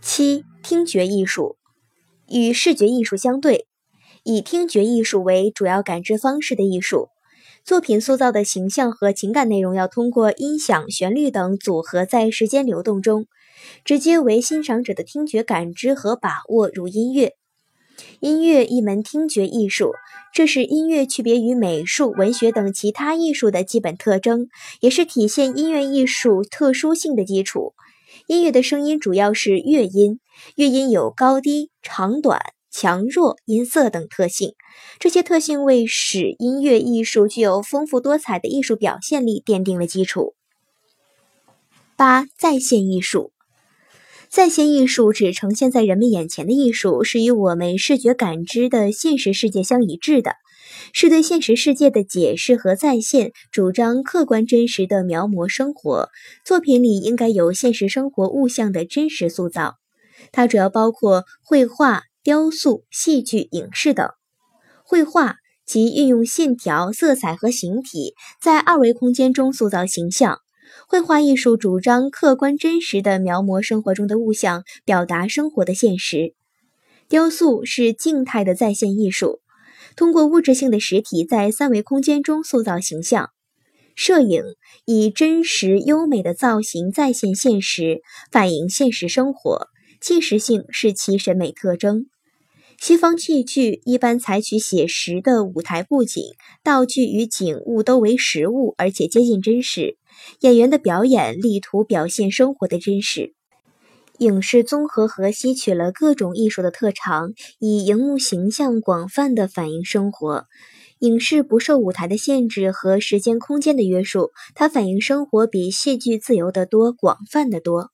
七、听觉艺术与视觉艺术相对，以听觉艺术为主要感知方式的艺术作品塑造的形象和情感内容，要通过音响、旋律等组合，在时间流动中，直接为欣赏者的听觉感知和把握，如音乐。音乐一门听觉艺术，这是音乐区别于美术、文学等其他艺术的基本特征，也是体现音乐艺术特殊性的基础。音乐的声音主要是乐音，乐音有高低、长短、强弱、音色等特性。这些特性为使音乐艺术具有丰富多彩的艺术表现力奠定了基础。八、在线艺术。在线艺术指呈现在人们眼前的艺术，是与我们视觉感知的现实世界相一致的，是对现实世界的解释和再现，主张客观真实的描摹生活。作品里应该有现实生活物象的真实塑造。它主要包括绘画、雕塑、戏剧、影视等。绘画即运用线条、色彩和形体，在二维空间中塑造形象。绘画艺术主张客观真实的描摹生活中的物象，表达生活的现实。雕塑是静态的再现艺术，通过物质性的实体在三维空间中塑造形象。摄影以真实优美的造型再现现实，反映现实生活，纪实性是其审美特征。西方戏剧一般采取写实的舞台布景，道具与景物都为实物，而且接近真实。演员的表演力图表现生活的真实。影视综合和吸取了各种艺术的特长，以荧幕形象广泛的反映生活。影视不受舞台的限制和时间空间的约束，它反映生活比戏剧自由得多、广泛的多。